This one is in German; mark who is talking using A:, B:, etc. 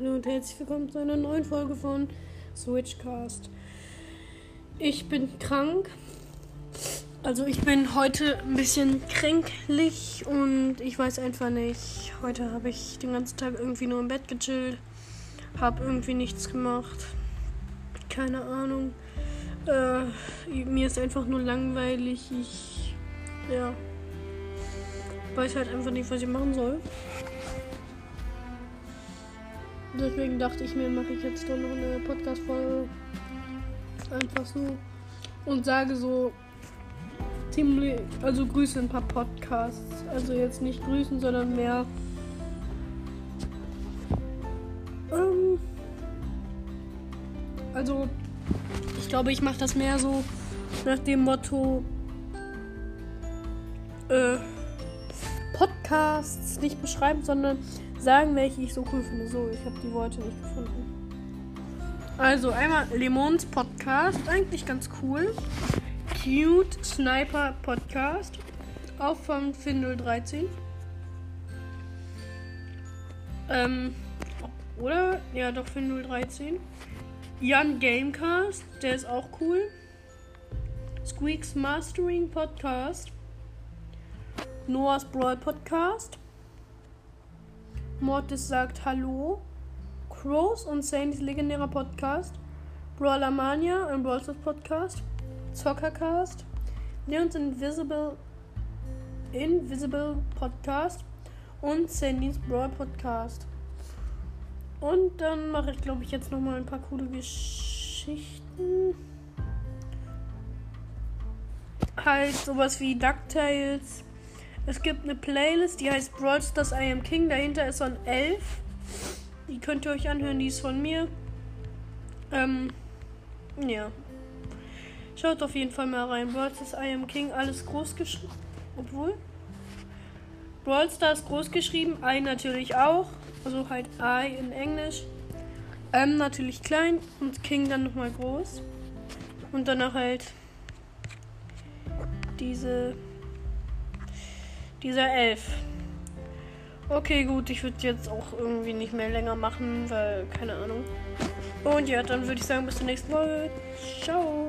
A: herzlich willkommen zu einer neuen Folge von Switchcast. Ich bin krank. Also ich bin heute ein bisschen kränklich und ich weiß einfach nicht. Heute habe ich den ganzen Tag irgendwie nur im Bett gechillt. Habe irgendwie nichts gemacht. Keine Ahnung. Äh, mir ist einfach nur langweilig. Ich ja, weiß halt einfach nicht, was ich machen soll. Deswegen dachte ich mir, mache ich jetzt doch noch eine Podcast-Folge. Einfach so. Und sage so ziemlich, also grüße ein paar Podcasts. Also jetzt nicht grüßen, sondern mehr. Ähm, also, ich glaube, ich mache das mehr so nach dem Motto. Äh, Podcasts nicht beschreiben, sondern sagen, welche ich so cool finde. So, ich habe die Worte nicht gefunden. Also einmal Lemons Podcast, eigentlich ganz cool. Cute Sniper Podcast, auch von Findel13. Ähm, oder? Ja, doch Findel13. Jan Gamecast, der ist auch cool. Squeaks Mastering Podcast. Noah's Brawl Podcast. Mortis sagt Hallo. Crows und Saints legendärer Podcast. Brawler Mania, ein Brawl Podcast. Zockercast. Leons Invisible Invisible Podcast. Und Sandys Brawl Podcast. Und dann mache ich, glaube ich, jetzt nochmal ein paar coole Geschichten. Halt sowas wie DuckTales es gibt eine Playlist, die heißt Brawl Stars I Am King. Dahinter ist so ein Elf. Die könnt ihr euch anhören, die ist von mir. Ähm, ja. Schaut auf jeden Fall mal rein. Brawl Stars I Am King, alles groß geschrieben. Obwohl. Brawl Stars groß geschrieben, I natürlich auch. Also halt I in Englisch. M natürlich klein und King dann nochmal groß. Und danach halt diese dieser Elf. Okay, gut, ich würde jetzt auch irgendwie nicht mehr länger machen, weil keine Ahnung. Und ja, dann würde ich sagen, bis zur nächsten Folge. Ciao.